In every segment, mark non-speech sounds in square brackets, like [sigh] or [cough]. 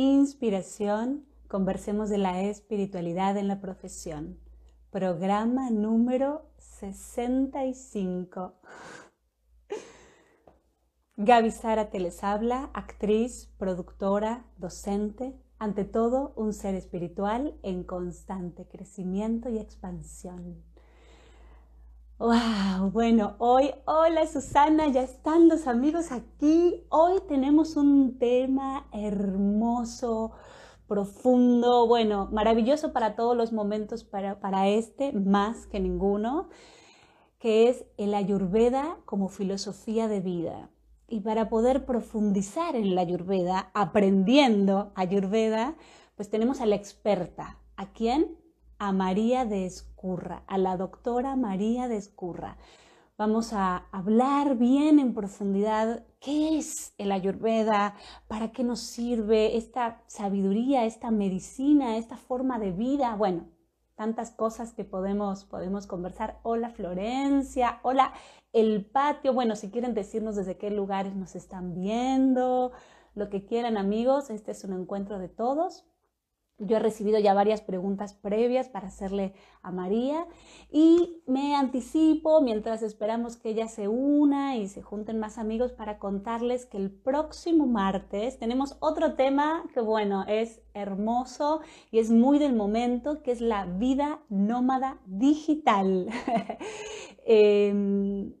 inspiración, conversemos de la espiritualidad en la profesión. Programa número 65. [laughs] Gaby Sara les habla, actriz, productora, docente, ante todo un ser espiritual en constante crecimiento y expansión. Wow, bueno, hoy, hola Susana, ya están los amigos aquí. Hoy tenemos un tema hermoso, profundo, bueno, maravilloso para todos los momentos, para, para este más que ninguno, que es el ayurveda como filosofía de vida. Y para poder profundizar en la ayurveda, aprendiendo ayurveda, pues tenemos a la experta. ¿A quién? a María de A la doctora María de Escurra. Vamos a hablar bien en profundidad qué es el ayurveda, para qué nos sirve esta sabiduría, esta medicina, esta forma de vida. Bueno, tantas cosas que podemos, podemos conversar. Hola Florencia, hola el patio. Bueno, si quieren decirnos desde qué lugares nos están viendo, lo que quieran amigos, este es un encuentro de todos. Yo he recibido ya varias preguntas previas para hacerle a María y me anticipo mientras esperamos que ella se una y se junten más amigos para contarles que el próximo martes tenemos otro tema que bueno, es hermoso y es muy del momento, que es la vida nómada digital. [laughs] Em,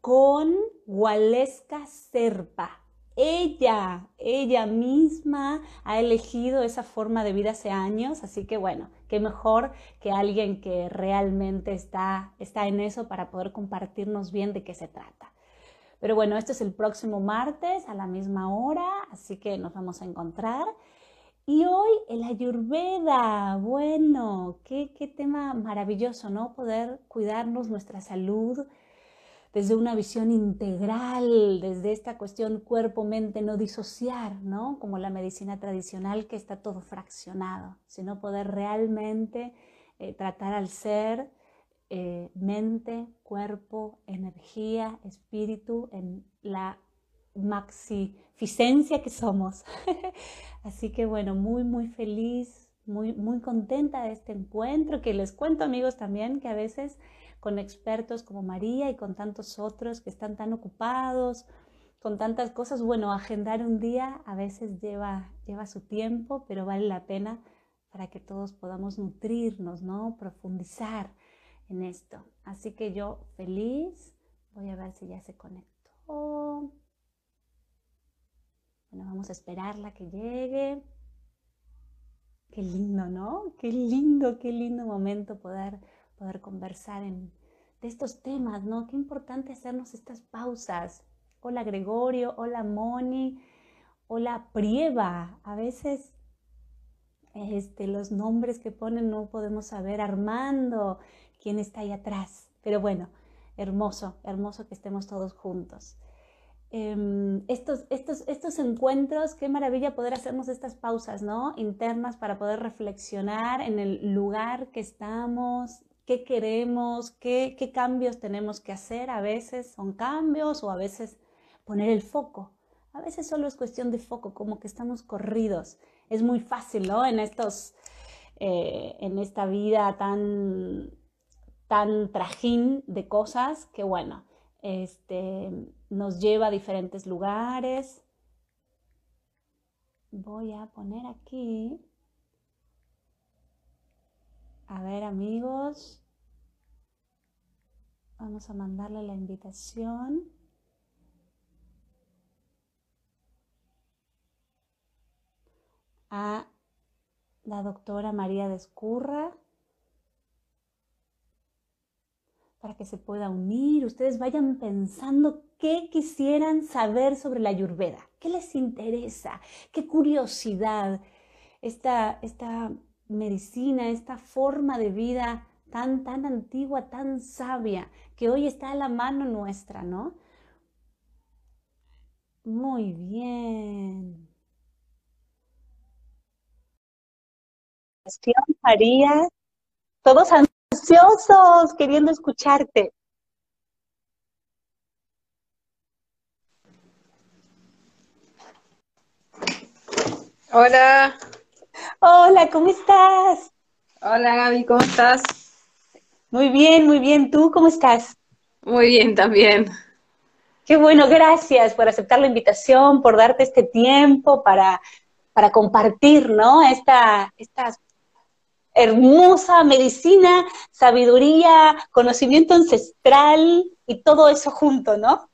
con Waleska Serpa ella, ella misma ha elegido esa forma de vida hace años, así que bueno, qué mejor que alguien que realmente está, está en eso para poder compartirnos bien de qué se trata. Pero bueno, esto es el próximo martes a la misma hora, así que nos vamos a encontrar. Y hoy el ayurveda, bueno, qué, qué tema maravilloso, ¿no? Poder cuidarnos nuestra salud, desde una visión integral, desde esta cuestión cuerpo-mente, no disociar, ¿no? Como la medicina tradicional que está todo fraccionado, sino poder realmente eh, tratar al ser eh, mente, cuerpo, energía, espíritu en la maxificencia que somos. [laughs] Así que bueno, muy, muy feliz, muy, muy contenta de este encuentro, que les cuento amigos también que a veces con expertos como María y con tantos otros que están tan ocupados, con tantas cosas. Bueno, agendar un día a veces lleva, lleva su tiempo, pero vale la pena para que todos podamos nutrirnos, ¿no? Profundizar en esto. Así que yo feliz, voy a ver si ya se conectó. Bueno, vamos a esperarla que llegue. Qué lindo, ¿no? Qué lindo, qué lindo momento poder poder conversar en, de estos temas, ¿no? Qué importante hacernos estas pausas. Hola Gregorio, hola Moni, hola Prieva. A veces este, los nombres que ponen no podemos saber. Armando, quién está ahí atrás. Pero bueno, hermoso, hermoso que estemos todos juntos. Em, estos, estos, estos encuentros, qué maravilla poder hacernos estas pausas, ¿no? Internas para poder reflexionar en el lugar que estamos, qué queremos, qué, cambios tenemos que hacer. A veces son cambios o a veces poner el foco. A veces solo es cuestión de foco, como que estamos corridos. Es muy fácil, ¿no? En estos, eh, en esta vida tan, tan trajín de cosas que, bueno, este, nos lleva a diferentes lugares. Voy a poner aquí a ver amigos, vamos a mandarle la invitación. a la doctora María Descurra para que se pueda unir. Ustedes vayan pensando qué quisieran saber sobre la ayurveda, qué les interesa, qué curiosidad, esta, esta medicina, esta forma de vida tan, tan antigua, tan sabia, que hoy está a la mano nuestra, ¿no? Muy bien. María, todos ansiosos, queriendo escucharte. Hola. Hola, ¿cómo estás? Hola Gaby, ¿cómo estás? Muy bien, muy bien. ¿Tú cómo estás? Muy bien también. Qué bueno, gracias por aceptar la invitación, por darte este tiempo para, para compartir, ¿no? Esta, esta hermosa medicina, sabiduría, conocimiento ancestral y todo eso junto, ¿no?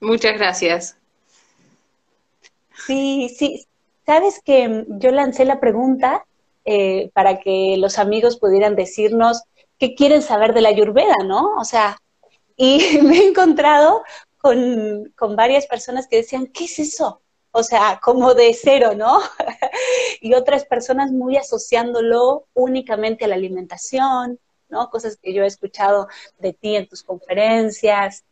Muchas gracias. Sí, sí. Sabes que yo lancé la pregunta eh, para que los amigos pudieran decirnos qué quieren saber de la Ayurveda, ¿no? O sea, y [laughs] me he encontrado con, varias personas que decían, ¿qué es eso? O sea, como de cero, ¿no? [laughs] y otras personas muy asociándolo únicamente a la alimentación, ¿no? Cosas que yo he escuchado de ti en tus conferencias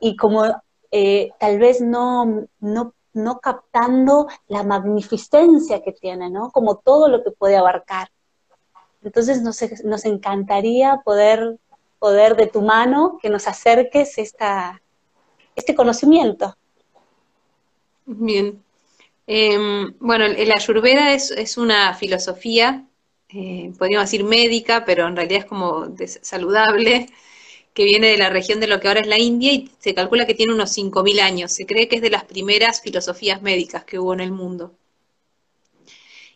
y como eh, tal vez no, no, no captando la magnificencia que tiene, ¿no? Como todo lo que puede abarcar. Entonces nos, nos encantaría poder poder de tu mano que nos acerques esta, este conocimiento. Bien. Em, bueno, el Ayurveda es, una filosofía, eh, podríamos decir médica, pero en realidad es como saludable, que viene de la región de lo que ahora es la India y se calcula que tiene unos 5.000 años. Se cree que es de las primeras filosofías médicas que hubo en el mundo.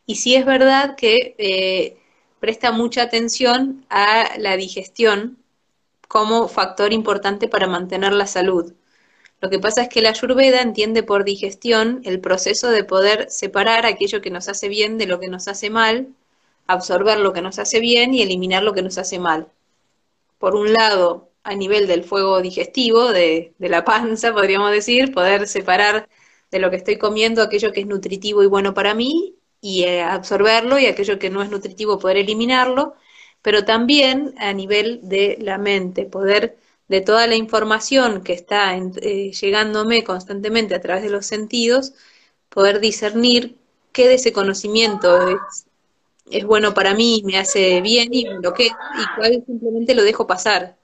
Y sí es verdad que eh, presta mucha atención a la digestión como factor importante para mantener la salud. Lo que pasa es que la ayurveda entiende por digestión el proceso de poder separar aquello que nos hace bien de lo que nos hace mal, absorber lo que nos hace bien y eliminar lo que nos hace mal. Por un lado, a nivel del fuego digestivo, de, de la panza, podríamos decir, poder separar de lo que estoy comiendo aquello que es nutritivo y bueno para mí y eh, absorberlo y aquello que no es nutritivo poder eliminarlo pero también a nivel de la mente, poder de toda la información que está eh, llegándome constantemente a través de los sentidos, poder discernir qué de ese conocimiento es, es bueno para mí, me hace bien y lo que y cuál simplemente lo dejo pasar,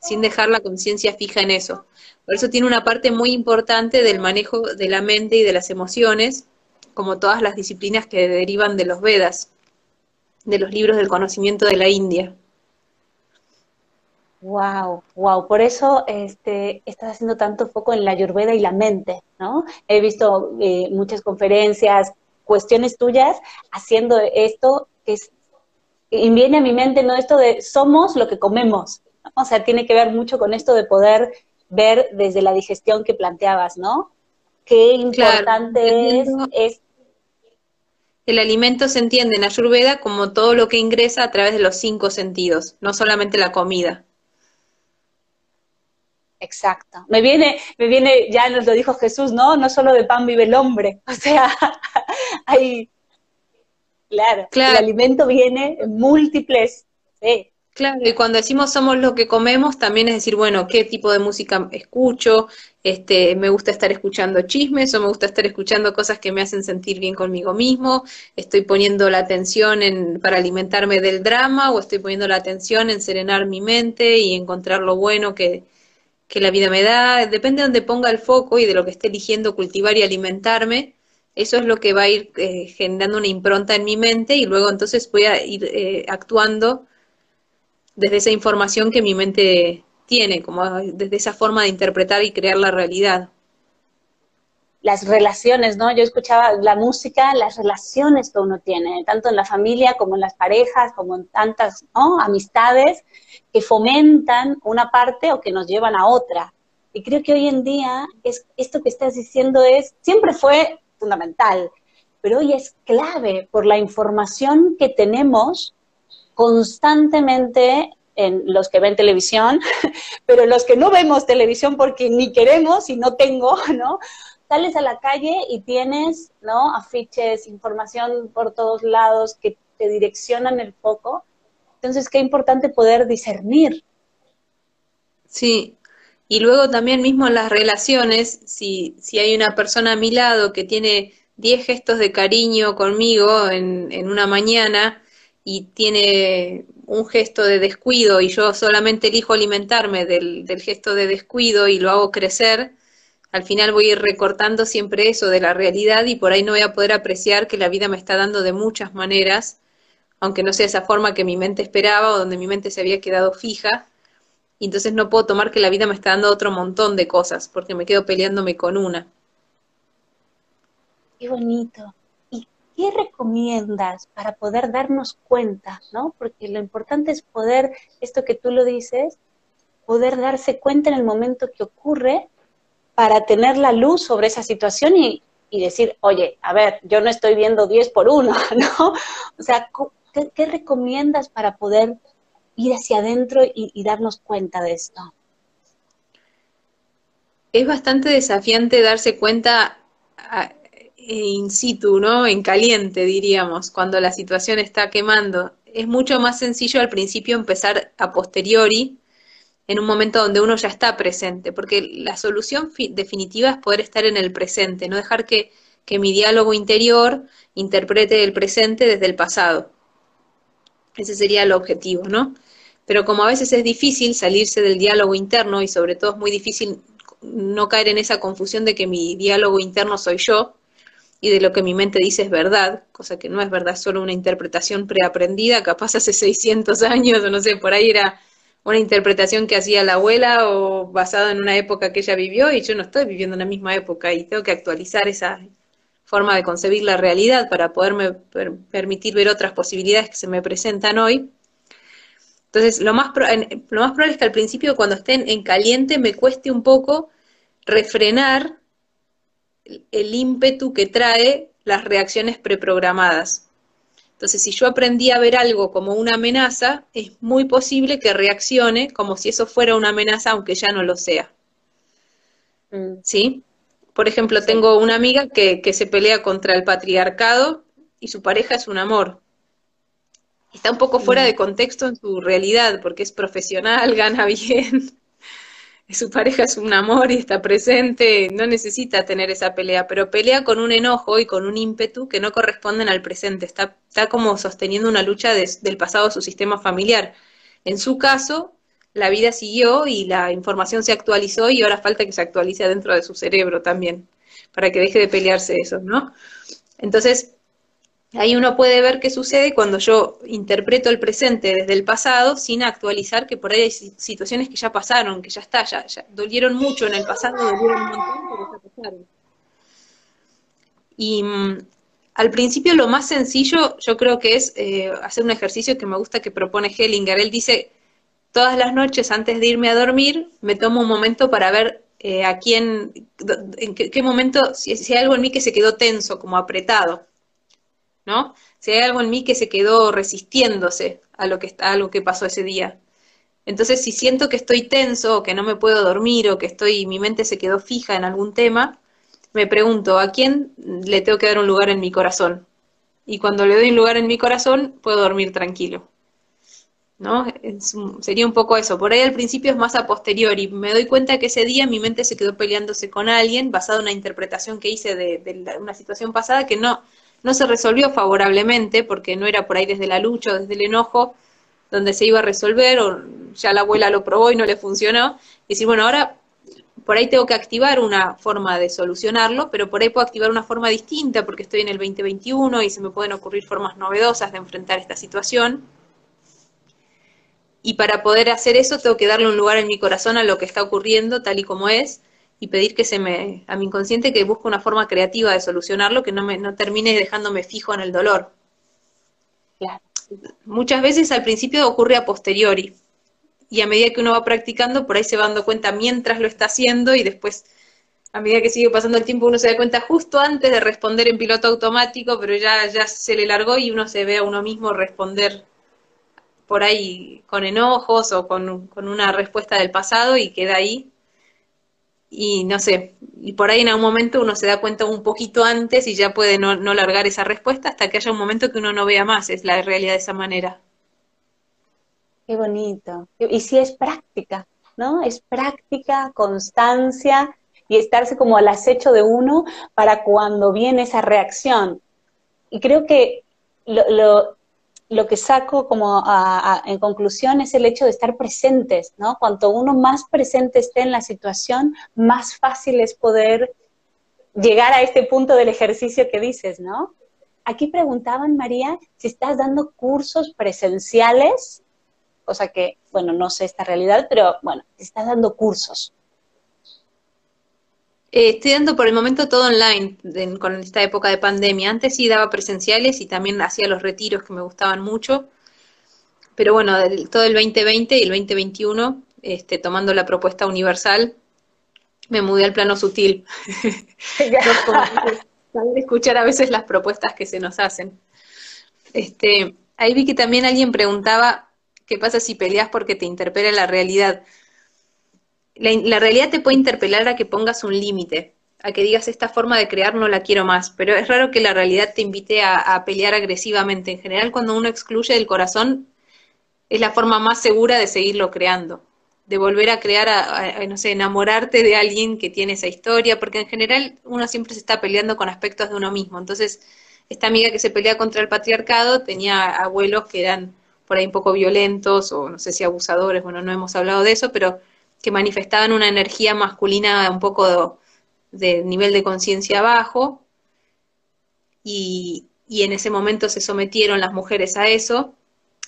sin dejar la conciencia fija en eso. Por eso tiene una parte muy importante del manejo de la mente y de las emociones, como todas las disciplinas que derivan de los Vedas de los libros del conocimiento de la India. Wow, wow, por eso este, estás haciendo tanto foco en la ayurveda y la mente, ¿no? He visto eh, muchas conferencias, cuestiones tuyas haciendo esto que es, y viene a mi mente, ¿no? Esto de somos lo que comemos, o sea, tiene que ver mucho con esto de poder ver desde la digestión que planteabas, ¿no? Qué importante es, es el alimento se entiende en Ayurveda como todo lo que ingresa a través de los cinco sentidos, no solamente la comida. Exacto. Me viene, me viene, ya nos lo dijo Jesús, ¿no? No solo de pan vive el hombre. [laughs] O sea, hay, claro, claro. el alimento viene en múltiples, sí, Claro, y cuando decimos somos lo que comemos, también es decir, bueno, qué tipo de música escucho, este, me gusta estar escuchando chismes o me gusta estar escuchando cosas que me hacen sentir bien conmigo mismo, estoy poniendo la atención en, para alimentarme del drama o estoy poniendo la atención en serenar mi mente y encontrar lo bueno que, que la vida me da, depende de donde ponga el foco y de lo que esté eligiendo cultivar y alimentarme, eso es lo que va a ir eh, generando una impronta en mi mente y luego entonces voy a ir eh, actuando desde esa información que mi mente tiene, como desde esa forma de interpretar y crear la realidad. Las relaciones, ¿no? Yo escuchaba la música, las relaciones que uno tiene, tanto en la familia como en las parejas, como en tantas amistades que fomentan una parte o que nos llevan a otra. Y creo que hoy en día es, esto que estás diciendo es, siempre fue fundamental, pero hoy es clave por la información que tenemos constantemente en los que ven televisión, [laughs] pero los que no vemos televisión porque ni queremos y no tengo, [laughs] ¿no? Sales a la calle y tienes, ¿no? Afiches, información por todos lados que te direccionan el foco. Entonces, qué importante poder discernir. Sí, y luego también mismo en las relaciones, si, si hay una persona a mi lado que tiene 10 gestos de cariño conmigo en, en una mañana, y tiene un gesto de descuido y yo solamente elijo alimentarme del, gesto de descuido y lo hago crecer, al final voy a ir recortando siempre eso de la realidad y por ahí no voy a poder apreciar que la vida me está dando de muchas maneras, aunque no sea esa forma que mi mente esperaba o donde mi mente se había quedado fija. Y entonces no puedo tomar que la vida me está dando otro montón de cosas, porque me quedo peleándome con una. Qué bonito. ¿Y qué recomiendas para poder darnos cuenta, no? Porque lo importante es poder, esto que tú lo dices, poder darse cuenta en el momento que ocurre para tener la luz sobre esa situación y, decir, oye, a ver, yo no estoy viendo 10 por 1, [laughs] ¿no? O sea, ¿qué, recomiendas para poder ir hacia adentro y, darnos cuenta de esto? Es bastante desafiante darse cuenta in situ, ¿no? En caliente, diríamos, cuando la situación está quemando. Es mucho más sencillo al principio empezar a posteriori, en un momento donde uno ya está presente, porque la solución definitiva es poder estar en el presente, no dejar que, mi diálogo interior interprete el presente desde el pasado. Ese sería el objetivo, ¿no? Pero como a veces es difícil salirse del diálogo interno y sobre todo es muy difícil no caer en esa confusión de que mi diálogo interno soy yo y de lo que mi mente dice es verdad, cosa que no es verdad, solo una interpretación preaprendida, capaz hace 600 años o no sé, por ahí era una interpretación que hacía la abuela o basado en una época que ella vivió y yo no estoy viviendo en la misma época y tengo que actualizar esa forma de concebir la realidad para poderme permitir ver otras posibilidades que se me presentan hoy. Entonces, lo más, lo más probable es que al principio cuando estén en caliente me cueste un poco refrenar el ímpetu que trae las reacciones preprogramadas. Entonces, si yo aprendí a ver algo como una amenaza, es muy posible que reaccione como si eso fuera una amenaza, aunque ya no lo sea. Mm. ¿Sí? Por ejemplo, tengo una amiga que, que se pelea contra el patriarcado y su pareja es un amor. Está un poco fuera mm. de contexto en su realidad, porque es profesional, [laughs] gana bien, su pareja es un amor y está presente, no necesita tener esa pelea, pero pelea con un enojo y con un ímpetu que no corresponden al presente, está, está como sosteniendo una lucha del pasado de su sistema familiar. En su caso, la vida siguió y la información se actualizó y ahora falta que se actualice dentro de su cerebro también, para que deje de pelearse eso, ¿no? Entonces, Ahí uno puede ver qué sucede cuando yo interpreto el presente desde el pasado sin actualizar que por ahí hay situaciones que ya pasaron, que ya está, ya, dolieron mucho en el pasado, dolieron un montón, pero ya pasaron. Y mm, al principio lo más sencillo yo creo que es eh, hacer un ejercicio que me gusta que propone Hellinger. Él dice, todas las noches antes de irme a dormir me tomo un momento para ver eh, a quién, en qué, momento, si hay algo en mí que se quedó tenso, como apretado ¿no? Si hay algo en mí que se quedó resistiéndose a lo que, a que pasó ese día. Entonces, si siento que estoy tenso, o que no me puedo dormir, o que estoy, mi mente se quedó fija en algún tema, me pregunto, ¿a quién le tengo que dar un lugar en mi corazón? Y cuando le doy un lugar en mi corazón, puedo dormir tranquilo. ¿No? sería un poco eso. Por ahí al principio es más a posteriori. Me doy cuenta que ese día mi mente se quedó peleándose con alguien basado en una interpretación que hice de, de una situación pasada que no, no se resolvió favorablemente porque no era por ahí desde la lucha o desde el enojo donde se iba a resolver o ya la abuela lo probó y no le funcionó. Y decir, bueno, ahora por ahí tengo que activar una forma de solucionarlo, pero por ahí puedo activar una forma distinta porque estoy en el 2021 y se me pueden ocurrir formas novedosas de enfrentar esta situación. Y para poder hacer eso tengo que darle un lugar en mi corazón a lo que está ocurriendo tal y como es y pedir que se me, a mi inconsciente que busque una forma creativa de solucionarlo, que no, me, no termine dejándome fijo en el dolor. Muchas veces al principio ocurre a posteriori, y a medida que uno va practicando, por ahí se va dando cuenta mientras lo está haciendo y después, a medida que sigue pasando el tiempo, uno se da cuenta justo antes de responder en piloto automático, pero ya, ya se le largó y uno se ve a uno mismo responder por ahí con enojos o con, con una respuesta del pasado y queda ahí y no sé, y por ahí en algún momento uno se da cuenta un poquito antes y ya puede no, no largar esa respuesta hasta que haya un momento que uno no vea más, es la realidad de esa manera. Qué bonito. Y si es práctica, ¿no? Es práctica, constancia y estarse como al acecho de uno para cuando viene esa reacción. Y creo que lo, lo que saco como en conclusión es el hecho de estar presentes, ¿no? Cuanto uno más presente esté en la situación, más fácil es poder llegar a este punto del ejercicio que dices, ¿no? Aquí preguntaban, María, si estás dando cursos presenciales, cosa que, bueno, no sé esta realidad, pero bueno, si estás dando cursos. Eh, estoy dando por el momento todo online con esta época de pandemia. Antes sí daba presenciales y también hacía los retiros que me gustaban mucho. Pero bueno, todo el 2020 y el 2021, este, tomando la propuesta universal, me mudé al plano sutil. [laughs] Saber escuchar a veces las propuestas que se nos hacen. Este, ahí vi que también alguien preguntaba qué pasa si peleas porque te interpela la realidad la, realidad te puede interpelar a que pongas un límite, a que digas esta forma de crear no la quiero más, pero es raro que la realidad te invite a, pelear agresivamente. En general, cuando uno excluye del corazón, es la forma más segura de seguirlo creando, de volver a crear, a, no sé, enamorarte de alguien que tiene esa historia, porque en general uno siempre se está peleando con aspectos de uno mismo. Entonces, esta amiga que se pelea contra el patriarcado tenía abuelos que eran por ahí un poco violentos o no sé si abusadores, bueno, no hemos hablado de eso, pero que manifestaban una energía masculina un poco de, nivel de conciencia bajo, y, en ese momento se sometieron las mujeres a eso.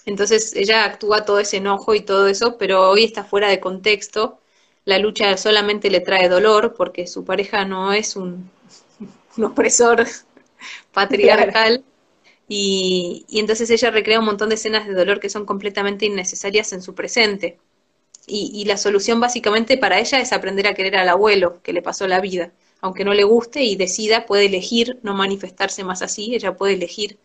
Entonces ella actúa todo ese enojo y todo eso, pero hoy está fuera de contexto. La lucha solamente le trae dolor porque su pareja no es un, opresor [laughs] patriarcal. Y, y, entonces ella recrea un montón de escenas de dolor que son completamente innecesarias en su presente y, la solución básicamente para ella es aprender a querer al abuelo que le pasó la vida. Aunque no le guste y decida, puede elegir no manifestarse más así, ella puede elegir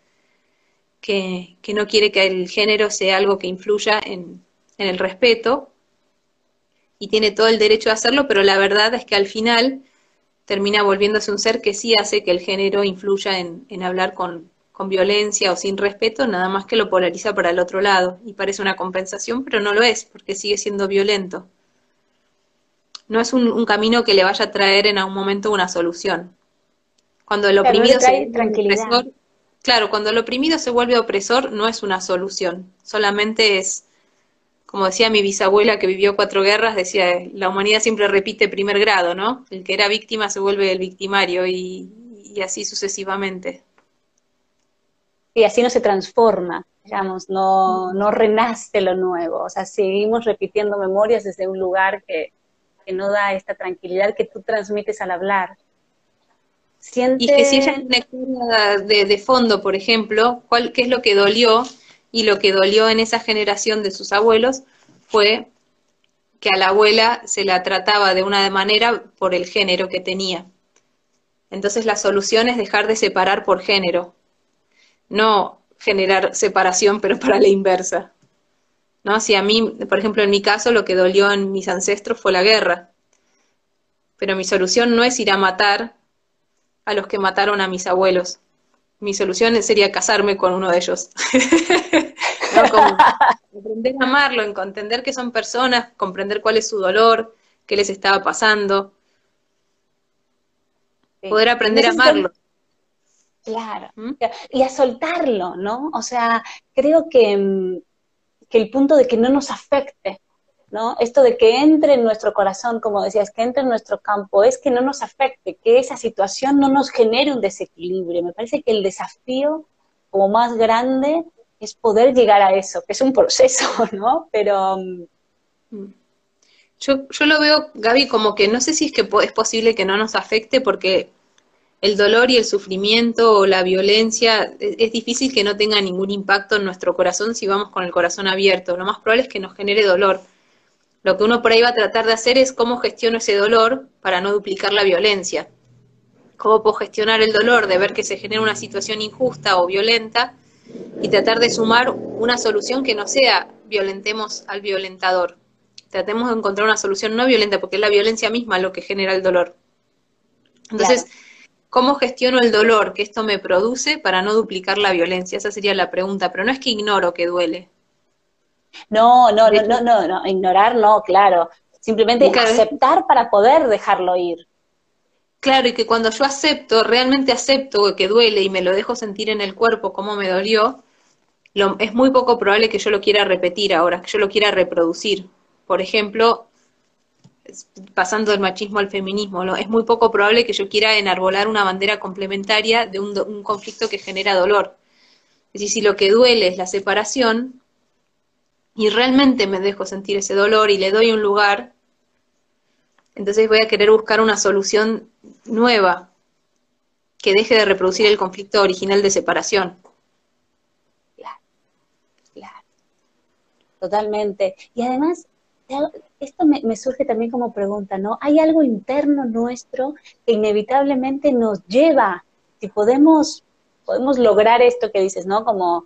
que, no quiere que el género sea algo que influya en, el respeto y tiene todo el derecho a hacerlo, pero la verdad es que al final termina volviéndose un ser que sí hace que el género influya en, en hablar con, con violencia o sin respeto, nada más que lo polariza para el otro lado. Y parece una compensación, pero no lo es, porque sigue siendo violento. No es un, camino que le vaya a traer en algún momento una solución. Cuando el oprimido se vuelve opresor, claro, cuando el oprimido se vuelve opresor, no es una solución, solamente es, como decía mi bisabuela que vivió cuatro guerras, decía, la humanidad siempre repite primer grado, ¿no? El que era víctima se vuelve el victimario y así sucesivamente y así no se transforma, digamos, no, no renace lo nuevo, o sea, seguimos repitiendo memorias desde un lugar que, no da esta tranquilidad que tú transmites al hablar. Y que si ella de, de fondo, por ejemplo, cuál, qué es lo que dolió, y lo que dolió en esa generación de sus abuelos fue que a la abuela se la trataba de una manera por el género que tenía. Entonces la solución es dejar de separar por género, no generar separación, pero para la inversa. ¿No? Si a mí, por ejemplo, en mi caso, lo que dolió en mis ancestros fue la guerra. Pero mi solución no es ir a matar a los que mataron a mis abuelos. Mi solución sería casarme con uno de ellos. [laughs] aprender a amarlo, entender que son personas, comprender cuál es su dolor, qué les estaba pasando. Poder aprender a amarlo. Claro, ¿Mm? y a soltarlo, ¿no? O sea, creo que, mm, que, el punto de que no nos afecte, ¿no? Esto de que entre en nuestro corazón, como decías, que entre en nuestro campo, es que no nos afecte, que esa situación no nos genere un desequilibrio. Me parece que el desafío como más grande es poder llegar a eso, que es un proceso, [laughs] ¿no? Pero... Mm, yo, yo lo veo, Gaby, como que no sé si es que es posible que no nos afecte porque el dolor y el sufrimiento o la violencia, es, difícil que no tenga ningún impacto en nuestro corazón si vamos con el corazón abierto. Lo más probable es que nos genere dolor. Lo que uno por ahí va a tratar de hacer es cómo gestiono ese dolor para no duplicar la violencia. Cómo puedo gestionar el dolor de ver que se genera una situación injusta o violenta y tratar de sumar una solución que no sea violentemos al violentador. Tratemos de encontrar una solución no violenta porque es la violencia misma lo que genera el dolor. Entonces, ¿Cómo gestiono el dolor que esto me produce para no duplicar la violencia? Esa sería la pregunta, pero no es que ignoro que duele. No, no, no, no, no, no, ignorar no, claro. Simplemente aceptar para poder dejarlo ir. Claro, y que cuando yo acepto, realmente acepto que duele y me lo dejo sentir en el cuerpo como me dolió, es muy poco probable que yo lo quiera repetir ahora, que yo lo quiera reproducir. Por ejemplo, pasando del machismo al feminismo, es muy poco probable que yo quiera enarbolar una bandera complementaria de un, un conflicto que genera dolor. Es decir, si lo que duele es la separación y realmente me dejo sentir ese dolor y le doy un lugar, entonces voy a querer buscar una solución nueva que deje de reproducir el conflicto original de separación. totalmente. Y además, esto me, surge también como pregunta, ¿no? Hay algo interno nuestro que inevitablemente nos lleva, si podemos, podemos lograr esto que dices, ¿no? Como,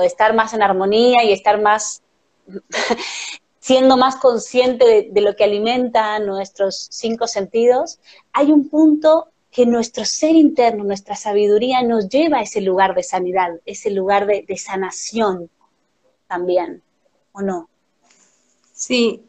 de estar más en armonía y estar más, [laughs] siendo más consciente de, de, lo que alimenta nuestros cinco sentidos, hay un punto que nuestro ser interno, nuestra sabiduría nos lleva a ese lugar de sanidad, ese lugar de, de sanación también. ¿o no? Sí,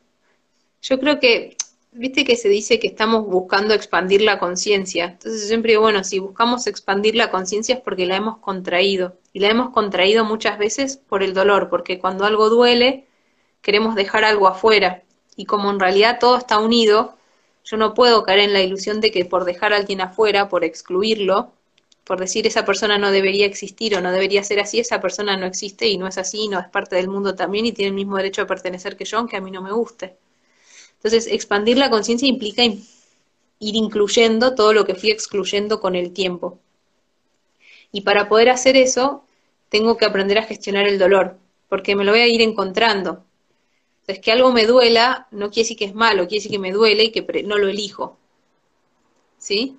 yo creo que, viste que se dice que estamos buscando expandir la conciencia. Entonces siempre digo, bueno, si buscamos expandir la conciencia es porque la hemos contraído. Y la hemos contraído muchas veces por el dolor, porque cuando algo duele, queremos dejar algo afuera. Y como en realidad todo está unido, yo no puedo caer en la ilusión de que por dejar a alguien afuera, por excluirlo, por decir esa persona no debería existir o no debería ser así, esa persona no existe y no es así, no es parte del mundo también y tiene el mismo derecho a pertenecer que yo, aunque a mí no me guste. Entonces, expandir la conciencia implica ir incluyendo todo lo que fui excluyendo con el tiempo. Y para poder hacer eso, tengo que aprender a gestionar el dolor, porque me lo voy a ir encontrando. Entonces, que algo me duela no quiere decir que es malo, quiere decir que me duele y que no lo elijo. ¿Sí?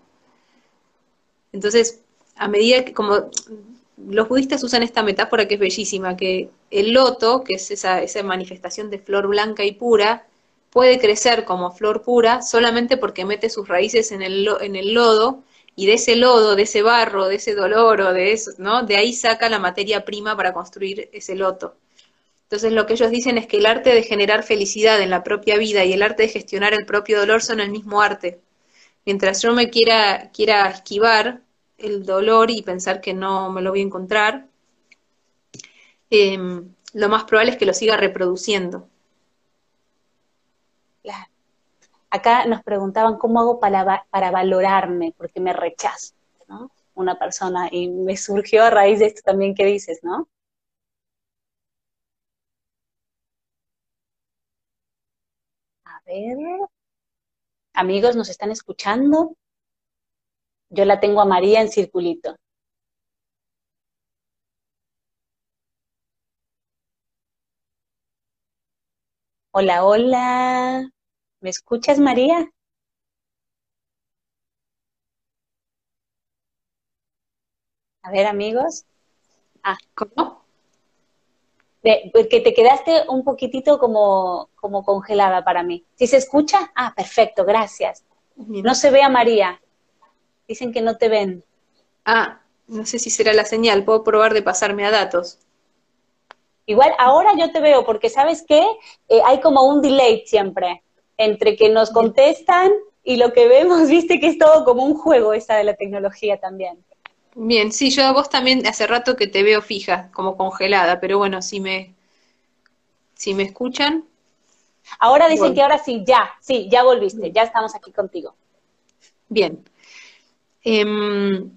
Entonces, a medida que, como los budistas usan esta metáfora que es bellísima, que el loto, que es esa, esa manifestación de flor blanca y pura, puede crecer como flor pura solamente porque mete sus raíces en el, en el lodo y de ese lodo, de ese barro, de ese dolor o de eso, ¿no? De ahí saca la materia prima para construir ese loto. Entonces lo que ellos dicen es que el arte de generar felicidad en la propia vida y el arte de gestionar el propio dolor son el mismo arte. Mientras yo me quiera, quiera esquivar, el dolor y pensar que no me lo voy a encontrar, em, lo más probable es que lo siga reproduciendo. Acá nos preguntaban cómo hago para, para valorarme, porque me rechazo, ¿no? Una persona, y me surgió a raíz de esto también que dices, ¿no? A ver. Amigos, ¿nos están escuchando? Yo la tengo a María en circulito. Hola, hola. ¿Me escuchas, María? A ver, amigos. Ah, ¿cómo? Pues que te quedaste un poquitito como, como congelada para mí. ¿Sí se escucha? Ah, perfecto, gracias. No se ve a María. Dicen que no te ven. Ah, no sé si será la señal. Puedo probar de pasarme a datos. Igual ahora yo te veo, porque sabes qué, eh, hay como un delay siempre entre que nos contestan y lo que vemos, [laughs] viste que es todo como un juego esa de la tecnología también. Bien, sí, yo a vos también hace rato que te veo fija, como congelada, pero bueno, si me, si me escuchan. Ahora dicen que ahora sí, ya, sí, ya volviste, ya estamos aquí contigo. Bien. Em,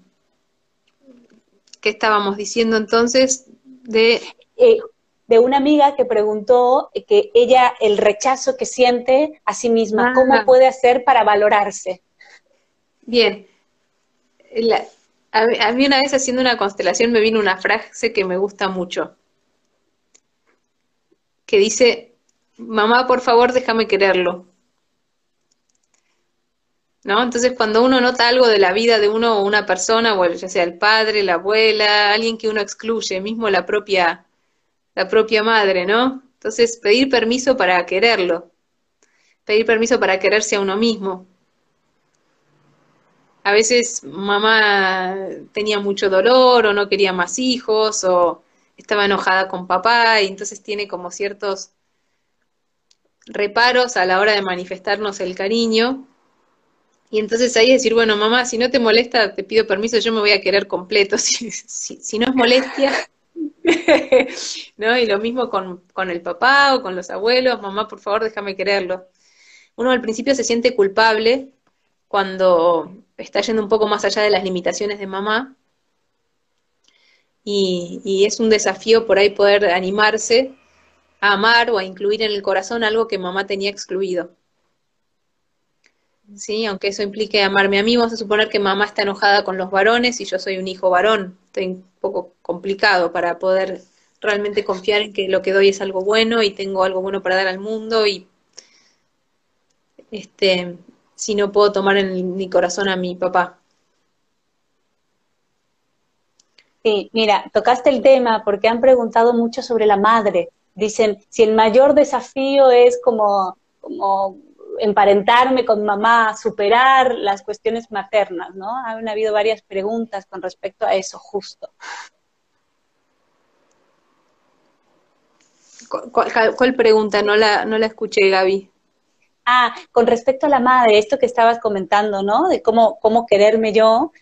¿Qué estábamos diciendo entonces? De... Eh, de una amiga que preguntó que ella, el rechazo que siente a sí misma, ¿cómo puede hacer para valorarse? Bien. a, mí una vez haciendo una constelación me vino una frase que me gusta mucho, que dice, mamá, por favor, déjame quererlo. ¿no? Entonces, cuando uno nota algo de la vida de uno o una persona, o ya sea el padre, la abuela, alguien que uno excluye, mismo la propia, la propia madre, ¿no? Entonces, pedir permiso para quererlo, pedir permiso para quererse a uno mismo. A veces mamá tenía mucho dolor o no quería más hijos o estaba enojada con papá y entonces tiene como ciertos reparos a la hora de manifestarnos el cariño y entonces ahí decir, bueno, mamá, si no te molesta, te pido permiso, yo me voy a querer completo. [laughs] Si, si, no es molestia, [laughs] ¿No? Y lo mismo con, con el papá o con los abuelos, mamá, por favor, déjame quererlo. Uno al principio se siente culpable cuando está yendo un poco más allá de las limitaciones de mamá. Y, es un desafío por ahí poder animarse a amar o a incluir en el corazón algo que mamá tenía excluido. Sí, aunque eso implique amarme a mí, vamos a suponer que mamá está enojada con los varones y yo soy un hijo varón. Estoy un poco complicado para poder realmente confiar en que lo que doy es algo bueno y tengo algo bueno para dar al mundo y este si no puedo tomar en mi corazón a mi papá. Sí, mira, tocaste el tema porque han preguntado mucho sobre la madre. Dicen, si el mayor desafío es como, como emparentarme con mamá, superar las cuestiones maternas, ¿no? Han habido varias preguntas con respecto a eso, justo. ¿Cuál, pregunta? No la, no la escuché, Gaby. Ah, con respecto a la madre, esto que estabas comentando, ¿no? De cómo, cómo quererme yo,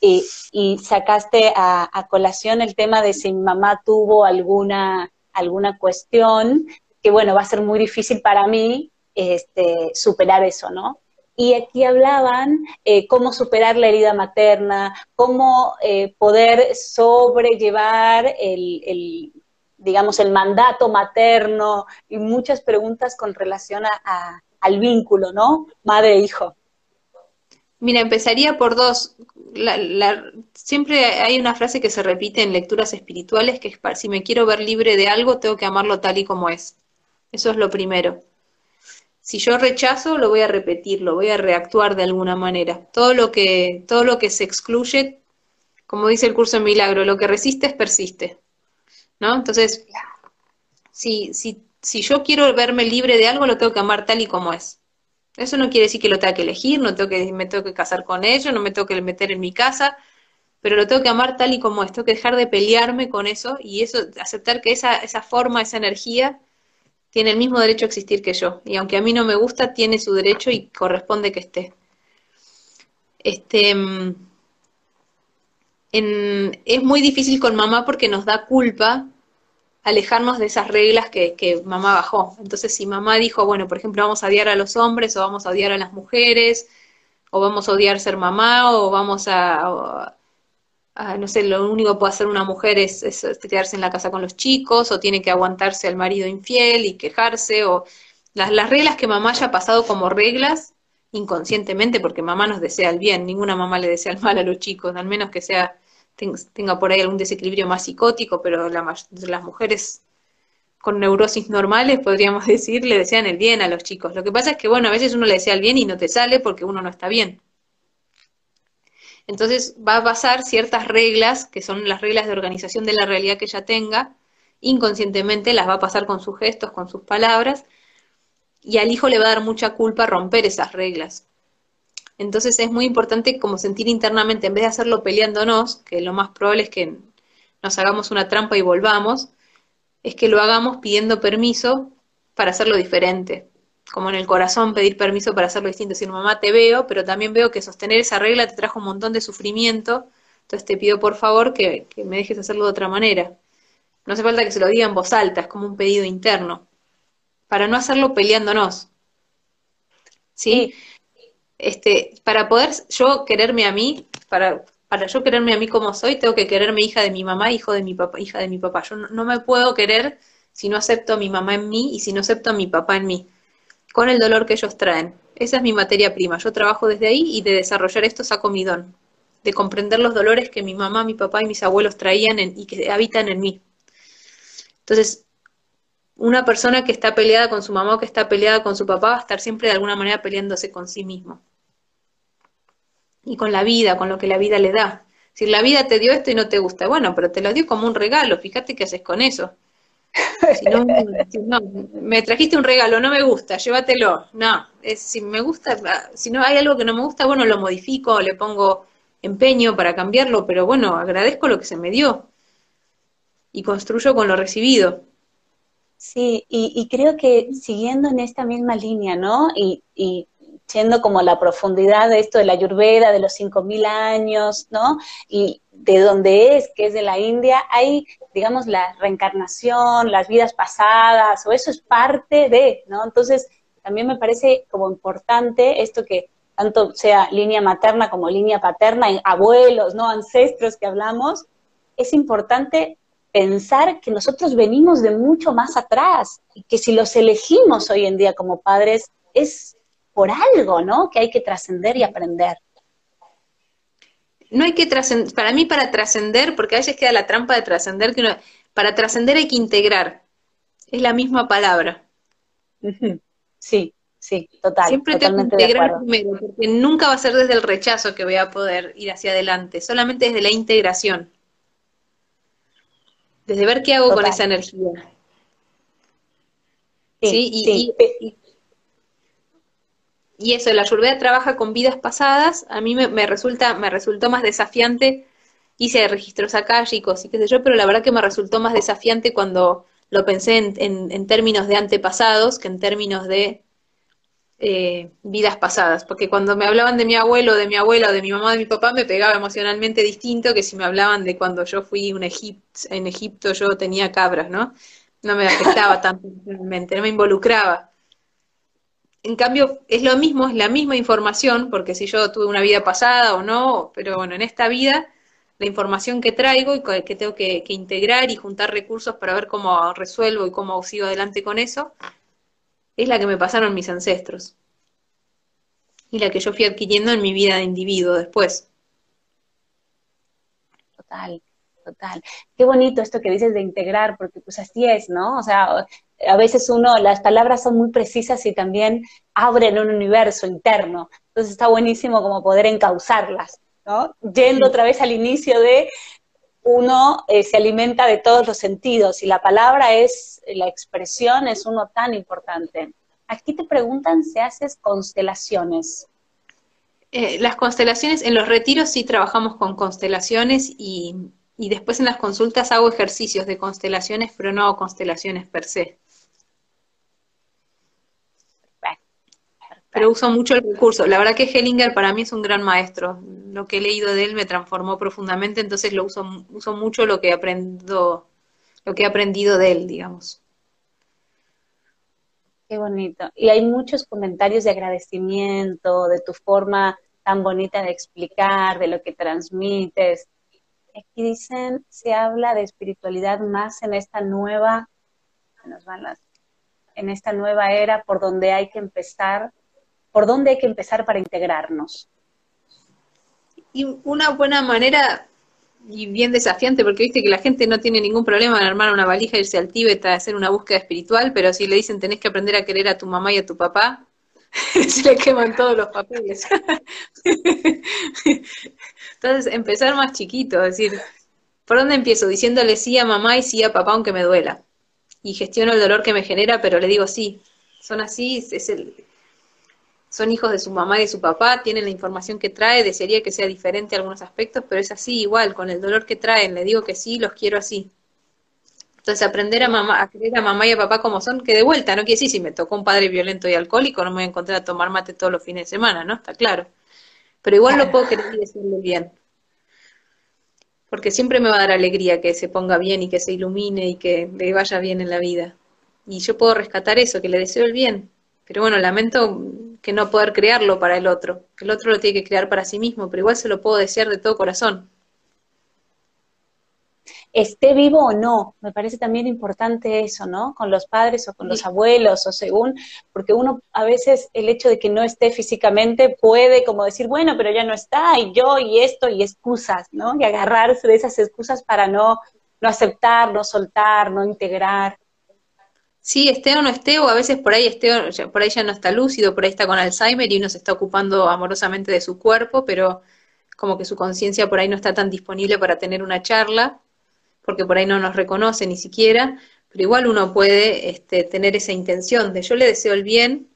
y, y sacaste a, a, colación el tema de si mi mamá tuvo alguna, alguna cuestión, que bueno, va a ser muy difícil para mí este, superar eso, ¿no? Y aquí hablaban eh, cómo superar la herida materna, cómo eh, poder sobrellevar el, el, digamos, el mandato materno y muchas preguntas con relación a, al vínculo, ¿no? Madre-hijo. Mira, empezaría por dos. siempre hay una frase que se repite en lecturas espirituales que es, si me quiero ver libre de algo, tengo que amarlo tal y como es. Eso es lo primero. Si yo rechazo, lo voy a repetir, lo voy a reactuar de alguna manera. Todo lo que, todo lo que se excluye, como dice el curso en milagro, lo que resiste persiste. ¿No? Entonces, si, si, si yo quiero verme libre de algo, lo tengo que amar tal y como es. Eso no quiere decir que lo tenga que elegir, no tengo que, me tengo que casar con ellos, no me tengo que meter en mi casa, pero lo tengo que amar tal y como es, tengo que dejar de pelearme con eso y eso, aceptar que esa, esa forma, esa energía tiene el mismo derecho a existir que yo. Y aunque a mí no me gusta, tiene su derecho y corresponde que esté. Este, mm, es muy difícil con mamá porque nos da culpa alejarnos de esas reglas que, que, mamá bajó. Entonces, si mamá dijo, bueno, por ejemplo, vamos a odiar a los hombres o vamos a odiar a las mujeres, o vamos a odiar ser mamá, o vamos a, Ah, no sé, lo único que puede hacer una mujer es, quedarse en la casa con los chicos, o tiene que aguantarse al marido infiel y quejarse, o las, las reglas que mamá haya pasado como reglas inconscientemente, porque mamá nos desea el bien, ninguna mamá le desea el mal a los chicos, al menos que sea tenga por ahí algún desequilibrio más psicótico, pero la, las mujeres con neurosis normales, podríamos [laughs] decir, le desean el bien a los chicos. Lo que pasa es que, bueno, a veces uno le desea el bien y no te sale porque uno no está bien. Entonces va a pasar ciertas reglas, que son las reglas de organización de la realidad que ella tenga, inconscientemente las va a pasar con sus gestos, con sus palabras, y al hijo le va a dar mucha culpa romper esas reglas. Entonces es muy importante como sentir internamente, en vez de hacerlo peleándonos, que lo más probable es que nos hagamos una trampa y volvamos, es que lo hagamos pidiendo permiso para hacerlo diferente como en el corazón, pedir permiso para hacerlo distinto. Decir, mamá, te veo, pero también veo que sostener esa regla te trajo un montón de sufrimiento, entonces te pido por favor que, me dejes hacerlo de otra manera. No hace falta que se lo diga en voz alta, es como un pedido interno, para no hacerlo peleándonos. ¿Sí? Este, para poder yo quererme a mí, para, para yo quererme a mí como soy, tengo que quererme hija de mi mamá, hijo de mi papá, hija de mi papá. Yo no me puedo querer si no acepto a mi mamá en mí y si no acepto a mi papá en mí con el dolor que ellos traen. Esa es mi materia prima. Yo trabajo desde ahí y de desarrollar esto saco mi don, de comprender los dolores que mi mamá, mi papá y mis abuelos traían y que habitan en mí. Entonces, una persona que está peleada con su mamá o que está peleada con su papá va a estar siempre de alguna manera peleándose con sí mismo. Y con la vida, con lo que la vida le da. Si la vida te dio esto y no te gusta, bueno, pero te lo dio como un regalo, fíjate qué haces con eso. Me trajiste un regalo, no me gusta, llévatelo. No, si me gusta, si no hay algo que no me gusta, bueno, lo modifico, le pongo empeño para cambiarlo, pero bueno, agradezco lo que se me dio y construyo con lo recibido. Sí, y, creo que siguiendo en esta misma línea, ¿no? Y, y yendo como la profundidad de esto de la Ayurveda, de los 5.000 años, ¿no? Y de dónde es, que es de la India, hay, digamos, la reencarnación, las vidas pasadas, o eso es parte de, ¿no? Entonces, también me parece como importante esto que tanto sea línea materna como línea paterna, abuelos, ¿no? Ancestros que hablamos, es importante pensar que nosotros venimos de mucho más atrás y que si los elegimos hoy en día como padres es por algo, ¿no? Que hay que trascender y aprender. No hay que trascender, para mí para trascender, porque a veces queda la trampa de trascender, que para trascender hay que integrar, es la misma palabra. Sí, sí, total. Siempre tengo que integrar primero, porque nunca va a ser desde el rechazo que voy a poder ir hacia adelante, solamente desde la integración. Desde ver qué hago con esa energía. Sí, Y, y eso, la Ayurveda trabaja con vidas pasadas, a mí me, resulta, me resultó más desafiante, hice registros akáshicos y qué sé yo, pero la verdad que me resultó más desafiante cuando lo pensé en, términos de antepasados que en términos de eh, vidas pasadas, porque cuando me hablaban de mi abuelo, de mi abuela, o de mi mamá, de mi papá, me pegaba emocionalmente distinto que si me hablaban de cuando yo fui un en Egipto yo tenía cabras, ¿no? No me afectaba tanto no me involucraba en cambio, es lo mismo, es la misma información, porque si yo tuve una vida pasada o no, pero bueno, en esta vida, la información que traigo y que tengo que, integrar y juntar recursos para ver cómo resuelvo y cómo sigo adelante con eso, es la que me pasaron mis ancestros. Y la que yo fui adquiriendo en mi vida de individuo después. Total, total. Qué bonito esto que dices de integrar, porque pues así es, ¿no? O sea, a veces uno, las palabras son muy precisas y también abren un universo interno. Entonces está buenísimo como poder encauzarlas, ¿no? Yendo otra vez al inicio de uno eh, se alimenta de todos los sentidos y la palabra es, la expresión es uno tan importante. Aquí te preguntan si haces constelaciones. Eh, las constelaciones, en los retiros sí trabajamos con constelaciones y, y después en las consultas hago ejercicios de constelaciones, pero no hago constelaciones per se. Pero uso mucho el recurso. La verdad que Hellinger para mí es un gran maestro. Lo que he leído de él me transformó profundamente, entonces lo uso, uso mucho lo que aprendo, lo que he aprendido de él, digamos. Qué bonito. Y hay muchos comentarios de agradecimiento, de tu forma tan bonita de explicar, de lo que transmites. Aquí dicen, se habla de espiritualidad más en esta nueva, nos van las, en esta nueva era por donde hay que empezar por dónde hay que empezar para integrarnos. Y una buena manera y bien desafiante, porque viste que la gente no tiene ningún problema en armar una valija, irse al Tíbet a hacer una búsqueda espiritual, pero si le dicen tenés que aprender a querer a tu mamá y a tu papá, [laughs] se le queman todos los papeles. [laughs] Entonces, empezar más chiquito, es decir, ¿por dónde empiezo? Diciéndole sí a mamá y sí a papá aunque me duela. Y gestiono el dolor que me genera, pero le digo sí. Son así, es el, son hijos de su mamá y de su papá, tienen la información que trae, desearía que sea diferente en algunos aspectos, pero es así igual, con el dolor que traen, le digo que sí, los quiero así. Entonces aprender a mamá, a querer a mamá y a papá como son, que de vuelta, no quiere decir si me tocó un padre violento y alcohólico, no me voy a encontrar a tomar mate todos los fines de semana, ¿no? Está claro. Pero igual lo puedo querer y decirle bien. Porque siempre me va a dar alegría que se ponga bien y que se ilumine y que le vaya bien en la vida. Y yo puedo rescatar eso, que le deseo el bien. Pero bueno, lamento que no poder crearlo para el otro. El otro lo tiene que crear para sí mismo, pero igual se lo puedo desear de todo corazón. Esté vivo o no, me parece también importante eso, ¿no? Con los padres o con los abuelos o según, porque uno a veces el hecho de que no esté físicamente puede como decir, bueno, pero ya no está, y yo, y esto, y excusas, ¿no? Y agarrarse de esas excusas para no, no aceptar, no soltar, no integrar sí, esté o no esté, o a veces por ahí esté, por ahí ya no está lúcido, por ahí está con Alzheimer y uno se está ocupando amorosamente de su cuerpo, pero como que su conciencia por ahí no está tan disponible para tener una charla, porque por ahí no nos reconoce ni siquiera, pero igual uno puede este, tener esa intención de yo le deseo el bien,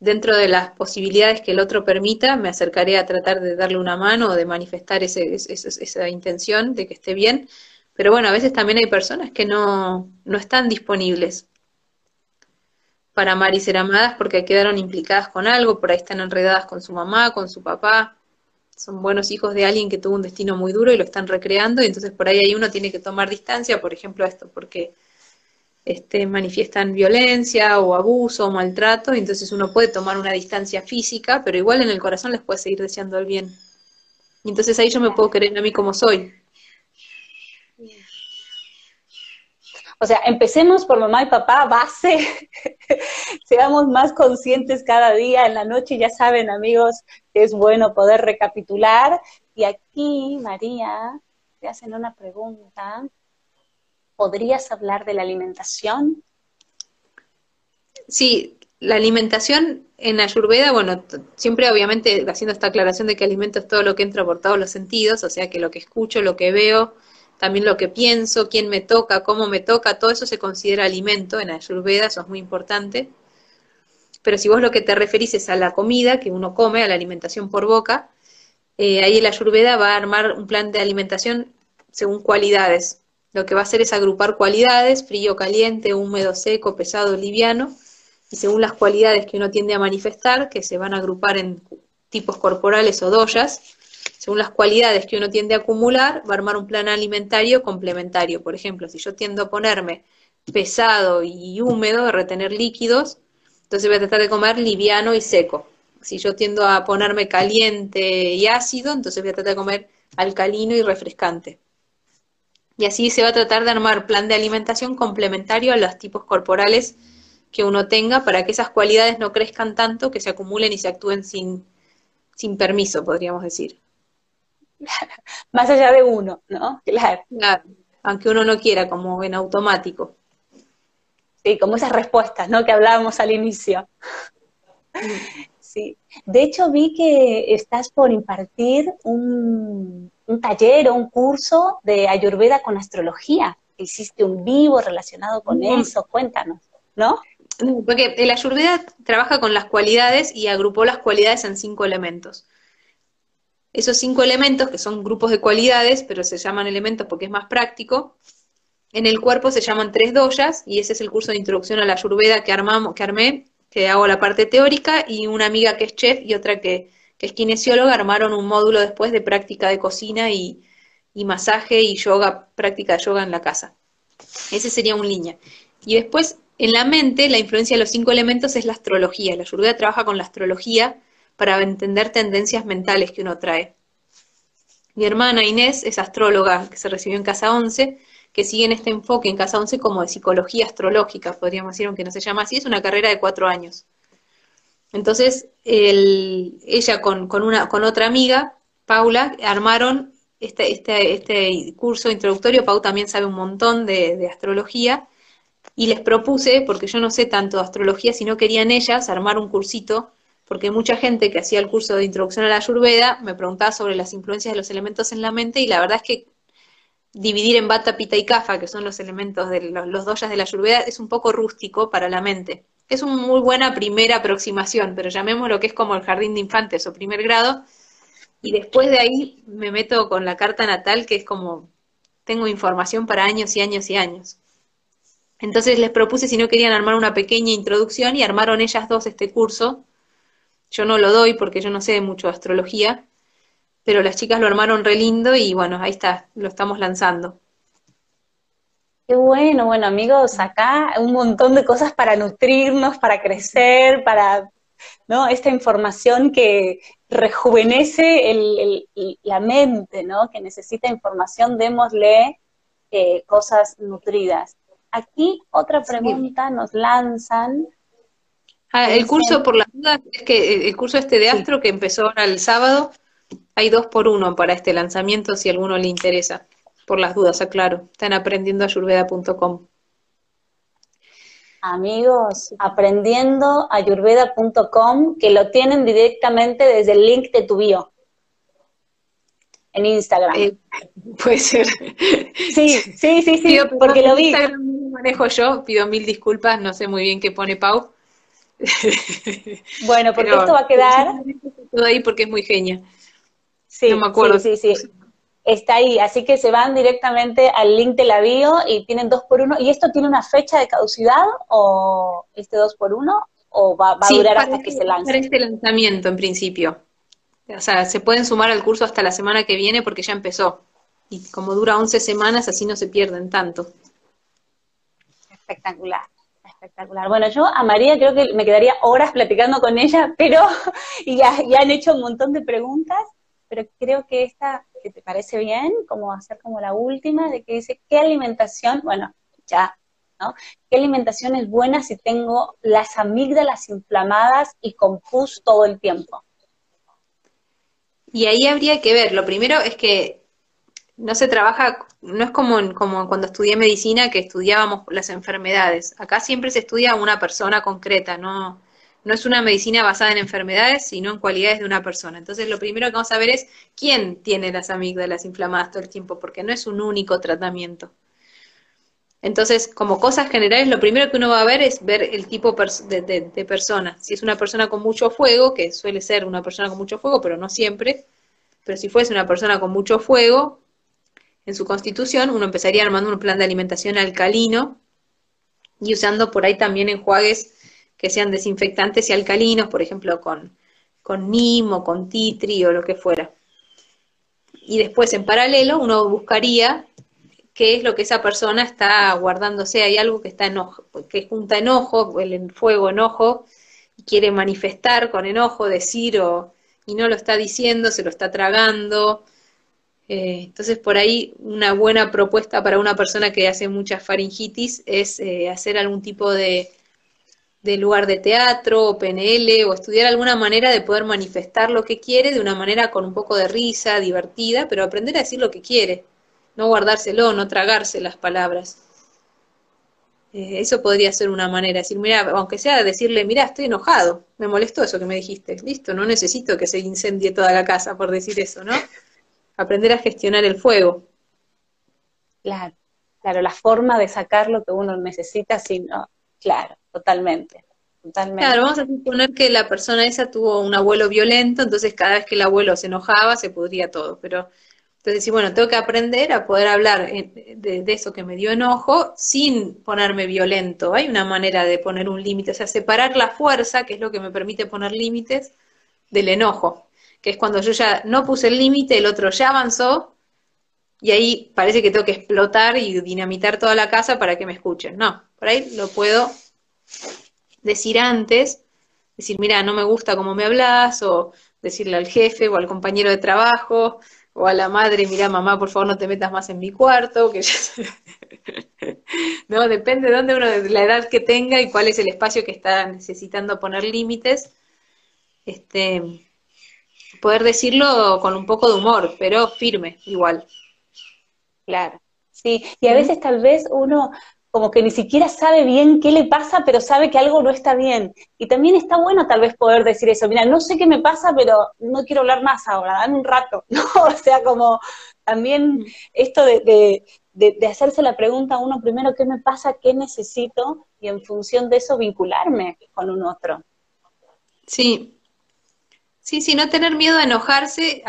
dentro de las posibilidades que el otro permita, me acercaré a tratar de darle una mano o de manifestar ese, esa intención de que esté bien, pero bueno, a veces también hay personas que no, no están disponibles para amar y ser amadas porque quedaron implicadas con algo, por ahí están enredadas con su mamá, con su papá, son buenos hijos de alguien que tuvo un destino muy duro y lo están recreando, y entonces por ahí, ahí uno tiene que tomar distancia, por ejemplo, a esto, porque este, manifiestan violencia o abuso o maltrato, y entonces uno puede tomar una distancia física, pero igual en el corazón les puede seguir deseando el bien. Y entonces ahí yo me puedo querer a mí como soy. O sea, empecemos por mamá y papá, base, [laughs] seamos más conscientes cada día en la noche, ya saben amigos que es bueno poder recapitular. Y aquí, María, te hacen una pregunta. ¿Podrías hablar de la alimentación? Sí, la alimentación en Ayurveda, bueno, siempre obviamente haciendo esta aclaración de que alimento es todo lo que entra por todos los sentidos, o sea que lo que escucho, lo que veo, también lo que pienso, quién me toca, cómo me toca, todo eso se considera alimento en Ayurveda, eso es muy importante. Pero si vos lo que te referís es a la comida que uno come, a la alimentación por boca, eh, ahí el Ayurveda va a armar un plan de alimentación según cualidades. Lo que va a hacer es agrupar cualidades, frío, caliente, húmedo, seco, pesado, liviano, y según las cualidades que uno tiende a manifestar, que se van a agrupar en tipos corporales o doyas, según las cualidades que uno tiende a acumular, va a armar un plan alimentario complementario. Por ejemplo, si yo tiendo a ponerme pesado y húmedo, a retener líquidos, entonces voy a tratar de comer liviano y seco. Si yo tiendo a ponerme caliente y ácido, entonces voy a tratar de comer alcalino y refrescante. Y así se va a tratar de armar plan de alimentación complementario a los tipos corporales que uno tenga para que esas cualidades no crezcan tanto, que se acumulen y se actúen sin, sin permiso, podríamos decir. [laughs] Más allá de uno, ¿no? Claro. Aunque uno no quiera, como en automático. Sí, como esas respuestas, ¿no? Que hablábamos al inicio. [laughs] Sí. De hecho, vi que estás por impartir un, taller o un curso de Ayurveda con astrología. Hiciste un vivo relacionado con eso. Cuéntanos, ¿no? Porque el Ayurveda trabaja con las cualidades y agrupó las cualidades en cinco elementos. Esos cinco elementos, que son grupos de cualidades, pero se llaman elementos porque es más práctico, en el cuerpo se llaman tres doyas, y ese es el curso de introducción a la ayurveda que, armamos, que armé, que hago la parte teórica, y una amiga que es chef y otra que, es kinesióloga armaron un módulo después de práctica de cocina y, masaje y yoga, práctica de yoga en la casa. Ese sería un línea. Y después, en la mente, la influencia de los cinco elementos es la astrología. La ayurveda trabaja con la astrología para entender tendencias mentales que uno trae. Mi hermana Inés es astróloga, que se recibió en Casa 11, que sigue en este enfoque en Casa 11 como de psicología astrológica, podríamos decir, aunque no se llama así, es una carrera de cuatro años. Entonces, ella con, otra amiga, Paula, armaron este, este, este curso introductorio. Pau también sabe un montón de, de astrología. Y les propuse, porque yo no sé tanto de astrología, si no querían ellas armar un cursito porque mucha gente que hacía el curso de introducción a la Ayurveda me preguntaba sobre las influencias de los elementos en la mente y la verdad es que dividir en Bata, Pita y Kafa, que son los elementos de los, los doyas de la Ayurveda, es un poco rústico para la mente. Es una muy buena primera aproximación, pero llamemos lo que es como el jardín de infantes o primer grado, y después de ahí me meto con la carta natal, que es como, tengo información para años y años y años. Entonces les propuse si no querían armar una pequeña introducción y armaron ellas dos este curso, yo no lo doy porque yo no sé mucho de astrología, pero las chicas lo armaron re lindo y bueno, ahí está, lo estamos lanzando. Qué bueno, bueno amigos, acá un montón de cosas para nutrirnos, para crecer, para, ¿no? Esta información que rejuvenece el, la mente, ¿no? Que necesita información, démosle eh, cosas nutridas. Aquí otra pregunta nos lanzan Ah, el curso, por las dudas, es que el curso este de Astro que empezó ahora el sábado, hay dos por uno para este lanzamiento si a alguno le interesa. Por las dudas, aclaro. Están aprendiendo ayurveda.com. Amigos, aprendiendo ayurveda.com, que lo tienen directamente desde el link de tu bio en Instagram. Eh, puede ser. Sí, sí, sí, sí, porque lo vi. Instagram manejo yo, pido mil disculpas, no sé muy bien qué pone Pau. Bueno, [laughs] porque esto va a quedar... Todo ahí porque es muy genia. Sí, no me acuerdo. Sí, sí, está ahí, así que se van directamente al link de la bio y tienen dos por uno. ¿Y esto tiene una fecha de caducidad o este dos por uno? ¿O va, a durar hasta que se lance? Para este lanzamiento, en principio. O sea, se pueden sumar al curso hasta la semana que viene porque ya empezó. Y como dura 11 semanas, así no se pierden tanto. Espectacular, espectacular. Bueno, yo a María creo que me quedaría horas platicando con ella, pero [laughs] ya, ya han hecho un montón de preguntas, pero creo que esta, que te parece bien, como hacer como la última, de que dice, ¿qué alimentación? Bueno, ya, ¿no? ¿Qué alimentación es buena si tengo las amígdalas inflamadas y con pus todo el tiempo? Y ahí habría que ver, lo primero es que no se trabaja, no es como, como cuando estudié medicina que estudiábamos las enfermedades. Acá siempre se estudia una persona concreta, no, es una medicina basada en enfermedades, sino en cualidades de una persona. Entonces, lo primero que vamos a ver es quién tiene las amígdalas inflamadas todo el tiempo, porque no es un único tratamiento. Entonces, como cosas generales, lo primero que uno va a ver es ver el tipo de persona. Si es una persona con mucho fuego, que suele ser una persona con mucho fuego, pero no siempre, pero si fuese una persona con mucho fuego, en su constitución, uno empezaría armando un plan de alimentación alcalino y usando por ahí también enjuagues que sean desinfectantes y alcalinos, por ejemplo, con, con NIM o con titri o lo que fuera. Y después, en paralelo, uno buscaría qué es lo que esa persona está guardándose. Hay algo que está enojo, que junta enojo, el fuego enojo, y quiere manifestar con enojo, decir o, y no lo está diciendo, se lo está tragando, eh, entonces, por ahí una buena propuesta para una persona que hace mucha faringitis es eh, hacer algún tipo de, lugar de teatro o PNL o estudiar alguna manera de poder manifestar lo que quiere de una manera con un poco de risa, divertida, pero aprender a decir lo que quiere, no guardárselo, no tragarse las palabras. Eh, eso podría ser una manera, decir, mira, aunque sea decirle, mira, estoy enojado, me molestó eso que me dijiste, listo, no necesito que se incendie toda la casa por decir eso, ¿no? Aprender a gestionar el fuego. Claro, claro, la forma de sacar lo que uno necesita, sino, claro, totalmente. Totalmente. Claro, vamos a suponer que la persona esa tuvo un abuelo violento, entonces cada vez que el abuelo se enojaba se pudría todo, pero entonces sí, bueno, tengo que aprender a poder hablar de, eso que me dio enojo sin ponerme violento. Hay una manera de poner un límite, o sea, separar la fuerza, que es lo que me permite poner límites, del enojo que es cuando yo ya no puse el límite, el otro ya avanzó, y ahí parece que tengo que explotar y dinamitar toda la casa para que me escuchen. No, por ahí lo puedo decir antes, decir, mira, no me gusta cómo me hablas, o decirle al jefe o al compañero de trabajo, o a la madre, mira, mamá, por favor no te metas más en mi cuarto, que [laughs] no, depende de dónde uno, de la edad que tenga y cuál es el espacio que está necesitando poner límites. Este, poder decirlo con un poco de humor, pero firme igual. Claro, sí, y a veces tal vez uno como que ni siquiera sabe bien qué le pasa, pero sabe que algo no está bien. Y también está bueno tal vez poder decir eso, mira, no sé qué me pasa, pero no quiero hablar más ahora, dame un rato, [laughs] ¿no? O sea, como también esto de, de, de, de hacerse la pregunta a uno primero, ¿qué me pasa? ¿Qué necesito? Y en función de eso vincularme con un otro. Sí, Sí, sí, no tener miedo a enojarse.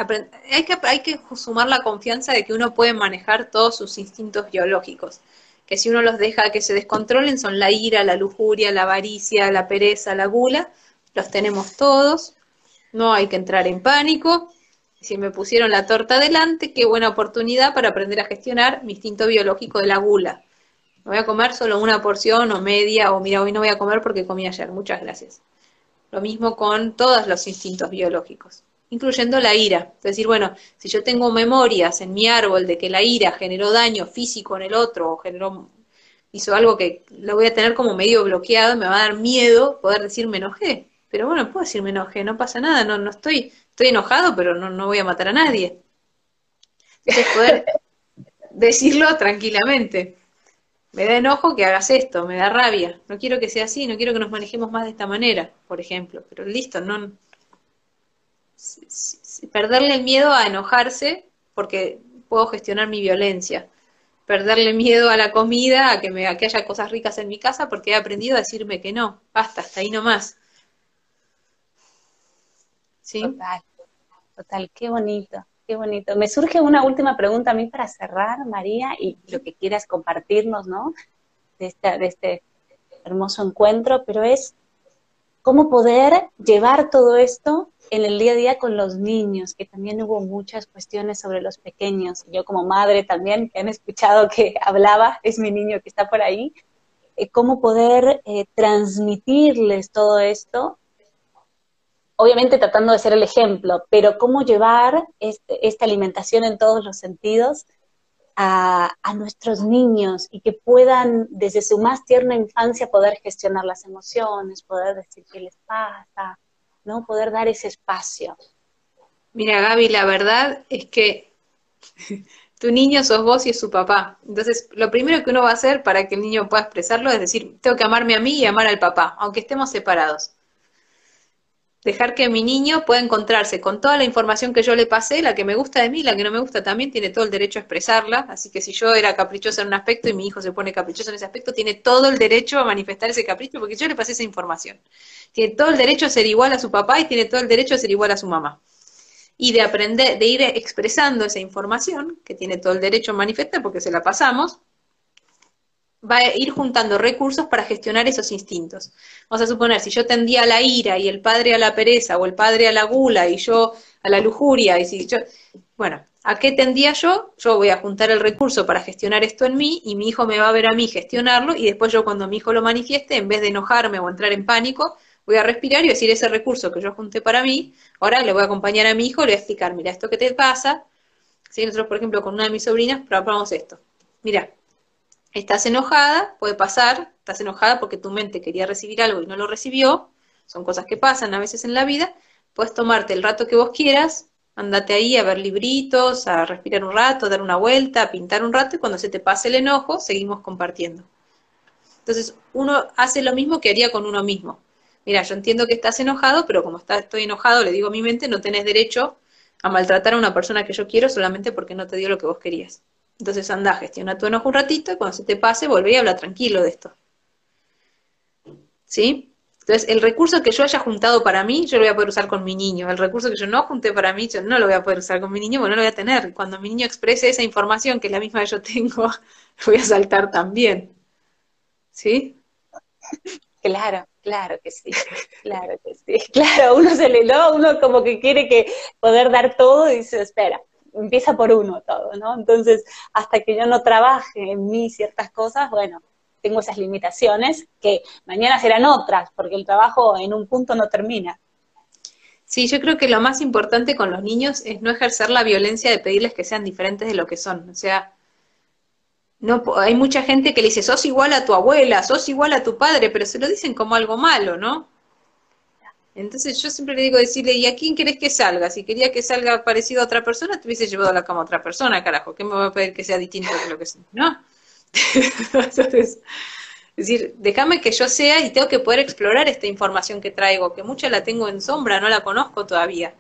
Hay que, hay que sumar la confianza de que uno puede manejar todos sus instintos biológicos. Que si uno los deja que se descontrolen son la ira, la lujuria, la avaricia, la pereza, la gula. Los tenemos todos. No hay que entrar en pánico. Si me pusieron la torta delante, qué buena oportunidad para aprender a gestionar mi instinto biológico de la gula. Me voy a comer solo una porción o media, o mira, hoy no voy a comer porque comí ayer. Muchas gracias. Lo mismo con todos los instintos biológicos, incluyendo la ira. Es decir, bueno, si yo tengo memorias en mi árbol de que la ira generó daño físico en el otro o generó hizo algo que lo voy a tener como medio bloqueado, me va a dar miedo poder decir me enojé. Pero bueno, puedo decir me enojé, no pasa nada, no, no estoy, estoy enojado, pero no, no voy a matar a nadie. Entonces poder [laughs] decirlo tranquilamente me da enojo que hagas esto, me da rabia, no quiero que sea así, no quiero que nos manejemos más de esta manera, por ejemplo, pero listo, no perderle el miedo a enojarse porque puedo gestionar mi violencia, perderle miedo a la comida, a que me haya cosas ricas en mi casa porque he aprendido a decirme que no, basta, hasta ahí nomás. ¿Sí? Total, total, qué bonito. Qué bonito. Me surge una última pregunta a mí para cerrar, María, y lo que quieras compartirnos, ¿no? De este, hermoso encuentro, pero es cómo poder llevar todo esto en el día a día con los niños, que también hubo muchas cuestiones sobre los pequeños. Yo como madre también, que han escuchado que hablaba, es mi niño que está por ahí, eh, cómo poder eh, transmitirles todo esto, obviamente tratando de ser el ejemplo, pero cómo llevar este, esta alimentación en todos los sentidos a, nuestros niños y que puedan desde su más tierna infancia poder gestionar las emociones, poder decir qué les pasa, ¿no? Poder dar ese espacio. Mira, Gaby, la verdad es que [laughs] tu niño sos vos y es su papá. Entonces, lo primero que uno va a hacer para que el niño pueda expresarlo es decir, tengo que amarme a mí y amar al papá, aunque estemos separados. Dejar que mi niño pueda encontrarse con toda la información que yo le pasé, la que me gusta de mí, la que no me gusta también, tiene todo el derecho a expresarla. Así que si yo era caprichosa en un aspecto y mi hijo se pone caprichoso en ese aspecto, tiene todo el derecho a manifestar ese capricho porque yo le pasé esa información. Tiene todo el derecho a ser igual a su papá y tiene todo el derecho a ser igual a su mamá y de aprender, de ir expresando esa información, que tiene todo el derecho a manifestar porque se la pasamos, va a ir juntando recursos para gestionar esos instintos. Vamos a suponer, si yo tendía a la ira y el padre a la pereza, o el padre a la gula y yo a la lujuria, y si yo, bueno, ¿a qué tendía yo? Yo voy a juntar el recurso para gestionar esto en mí y mi hijo me va a ver a mí gestionarlo y después yo cuando mi hijo lo manifieste, en vez de enojarme o entrar en pánico, voy a respirar y decir ese recurso que yo junté para mí, ahora le voy a acompañar a mi hijo, le voy a explicar, mira, esto que te pasa, si nosotros, por ejemplo, con una de mis sobrinas probamos esto, mira, estás enojada, puede pasar, estás enojada porque tu mente quería recibir algo y no lo recibió, son cosas que pasan a veces en la vida, puedes tomarte el rato que vos quieras, andate ahí a ver libritos, a respirar un rato, a dar una vuelta, a pintar un rato y cuando se te pase el enojo, seguimos compartiendo. Entonces, uno hace lo mismo que haría con uno mismo mira, yo entiendo que estás enojado, pero como está, estoy enojado, le digo a mi mente, no tenés derecho a maltratar a una persona que yo quiero solamente porque no te dio lo que vos querías. Entonces anda, gestiona tu enojo un ratito y cuando se te pase, volvé y habla tranquilo de esto. ¿Sí? Entonces, el recurso que yo haya juntado para mí, yo lo voy a poder usar con mi niño. El recurso que yo no junté para mí, yo no lo voy a poder usar con mi niño porque no lo voy a tener. Cuando mi niño exprese esa información, que es la misma que yo tengo, [laughs] voy a saltar también. ¿Sí? Claro, claro que sí, claro que sí. Claro, uno se le lo, uno como que quiere que poder dar todo y dice, espera, empieza por uno todo, ¿no? Entonces, hasta que yo no trabaje en mí ciertas cosas, bueno, tengo esas limitaciones que mañana serán otras, porque el trabajo en un punto no termina. Sí, yo creo que lo más importante con los niños es no ejercer la violencia de pedirles que sean diferentes de lo que son. O sea, no, hay mucha gente que le dice, sos igual a tu abuela, sos igual a tu padre, pero se lo dicen como algo malo, ¿no? Entonces yo siempre le digo decirle, ¿y a quién querés que salga? Si quería que salga parecido a otra persona, te hubiese llevado a la cama a otra persona, carajo, ¿qué me va a pedir que sea distinto de lo que soy? ¿No? [laughs] Entonces, es decir, déjame que yo sea y tengo que poder explorar esta información que traigo, que mucha la tengo en sombra, no la conozco todavía.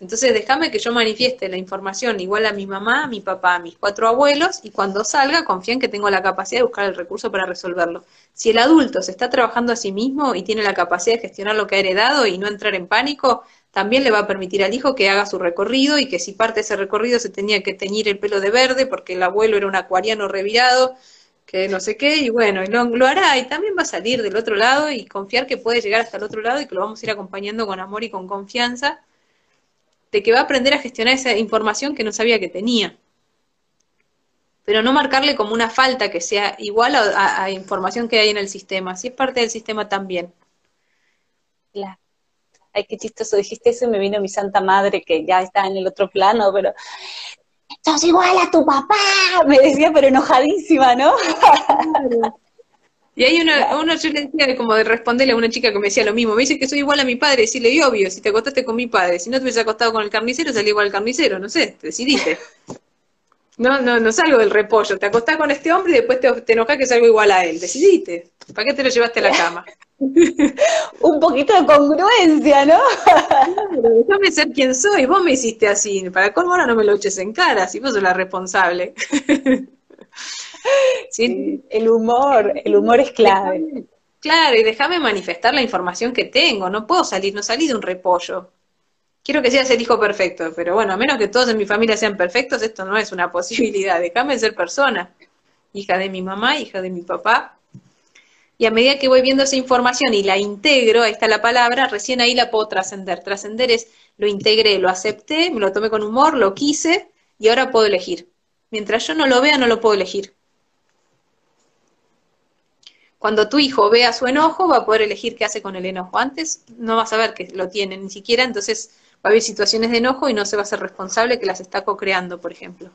Entonces déjame que yo manifieste la información igual a mi mamá, a mi papá, a mis cuatro abuelos, y cuando salga confía en que tengo la capacidad de buscar el recurso para resolverlo. Si el adulto se está trabajando a sí mismo y tiene la capacidad de gestionar lo que ha heredado y no entrar en pánico, también le va a permitir al hijo que haga su recorrido y que si parte de ese recorrido se tenía que teñir el pelo de verde porque el abuelo era un acuariano revirado, que no sé qué, y bueno, lo, lo hará y también va a salir del otro lado y confiar que puede llegar hasta el otro lado y que lo vamos a ir acompañando con amor y con confianza de que va a aprender a gestionar esa información que no sabía que tenía. Pero no marcarle como una falta que sea igual a, información que hay en el sistema, si es parte del sistema también. Claro. Ay, qué chistoso dijiste eso y me vino mi santa madre que ya está en el otro plano, pero sos igual a tu papá, me decía, pero enojadísima, ¿no? Y hay uno, uno, yo le decía como de responderle a una chica que me decía lo mismo, me dice que soy igual a mi padre, decirle, y obvio, si te acostaste con mi padre, si no te hubiese acostado con el carnicero, salí igual al carnicero, no sé, te decidiste. No, no, no salgo del repollo, te acostás con este hombre y después te, te enojas que salgo igual a él, decidiste. ¿Para qué te lo llevaste a la cama? [laughs] Un poquito de congruencia, ¿no? déjame ser quien soy, vos me hiciste así, para cómo ahora no me lo eches en cara, si vos sos la responsable. [laughs] [laughs] ¿Sí? El humor, el humor es clave. Claro, y déjame manifestar la información que tengo. No puedo salir, no salí de un repollo. quiero que seas el hijo perfecto, pero bueno, a menos que todos en mi familia sean perfectos, esto no es una [laughs] posibilidad, déjame ser persona, hija de mi mamá, hija de mi papá. Y a medida que voy viendo esa información y la integro, ahí está la palabra, recién ahí la puedo trascender. Trascender es lo integré, lo acepté, me lo tomé con humor, lo quise y ahora puedo elegir. Mientras yo no lo vea, no lo puedo elegir. Cuando tu hijo vea su enojo, va a poder elegir qué hace con el enojo. Antes no va a saber que lo tiene, ni siquiera, entonces va a haber situaciones de enojo y no se va a ser responsable que las está co-creando, por ejemplo.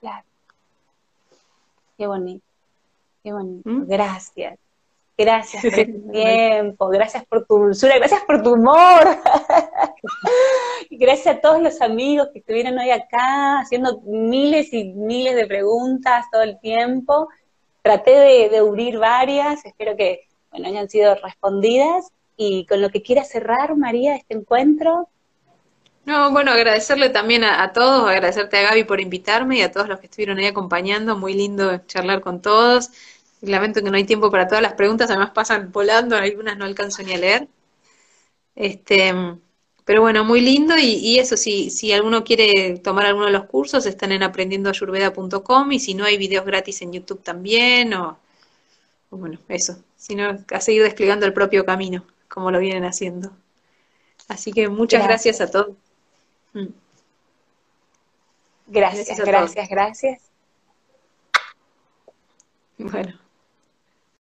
Claro. Qué bonito. Qué bonito. ¿Mm? Gracias. Gracias por tu [laughs] tiempo, gracias por tu dulzura, gracias por tu humor. y [laughs] gracias a todos los amigos que estuvieron hoy acá haciendo miles y miles de preguntas todo el tiempo. Traté de, de varias, espero que bueno, hayan sido respondidas y con lo que quiera cerrar, María, este encuentro. No, bueno, agradecerle también a, todos, agradecerte a Gaby por invitarme y a todos los que estuvieron ahí acompañando, muy lindo charlar con todos. Lamento que no hay tiempo para todas las preguntas, además pasan volando, algunas no alcanzo ni a leer. Este, pero bueno, muy lindo y, eso, si, si alguno quiere tomar alguno de los cursos, están en aprendiendoayurveda.com y si no hay videos gratis en YouTube también, o, o bueno, eso, si no, a seguir desplegando el propio camino como lo vienen haciendo. Así que muchas gracias, a todos. Mm. Gracias, gracias, gracias, gracias. Bueno.